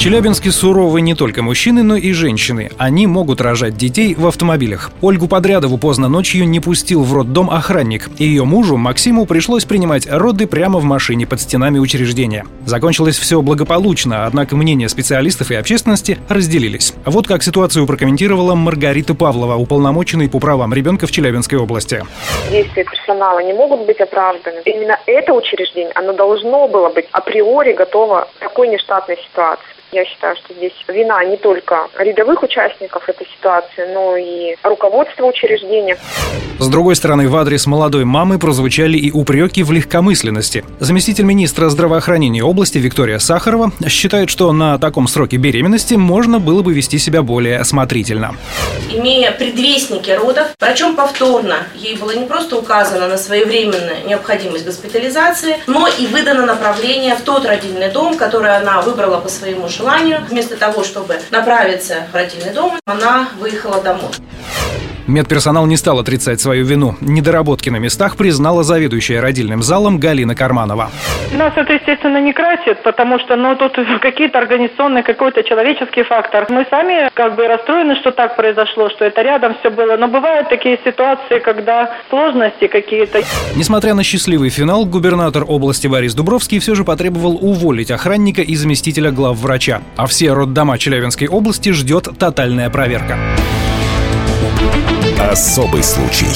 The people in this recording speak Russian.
Челябинске суровы не только мужчины, но и женщины. Они могут рожать детей в автомобилях. Ольгу Подрядову поздно ночью не пустил в роддом охранник. И ее мужу, Максиму, пришлось принимать роды прямо в машине под стенами учреждения. Закончилось все благополучно, однако мнения специалистов и общественности разделились. Вот как ситуацию прокомментировала Маргарита Павлова, уполномоченный по правам ребенка в Челябинской области. Действия персонала не могут быть оправданы. Именно это учреждение, оно должно было быть априори готово к такой нештатной ситуации. Я считаю, что здесь вина не только рядовых участников этой ситуации, но и руководства учреждения. С другой стороны, в адрес молодой мамы прозвучали и упреки в легкомысленности. Заместитель министра здравоохранения области Виктория Сахарова считает, что на таком сроке беременности можно было бы вести себя более осмотрительно. Имея предвестники родов, врачом повторно ей было не просто указано на своевременную необходимость госпитализации, но и выдано направление в тот родильный дом, который она выбрала по своему желанию желанию, вместо того, чтобы направиться в родильный дом, она выехала домой. Медперсонал не стал отрицать свою вину. Недоработки на местах признала заведующая родильным залом Галина Карманова. Нас это, естественно, не красит, потому что ну, тут какие-то организационные, какой-то человеческий фактор. Мы сами как бы расстроены, что так произошло, что это рядом все было. Но бывают такие ситуации, когда сложности какие-то. Несмотря на счастливый финал, губернатор области Борис Дубровский все же потребовал уволить охранника и заместителя главврача. А все роддома Челябинской области ждет тотальная проверка. Особый случай.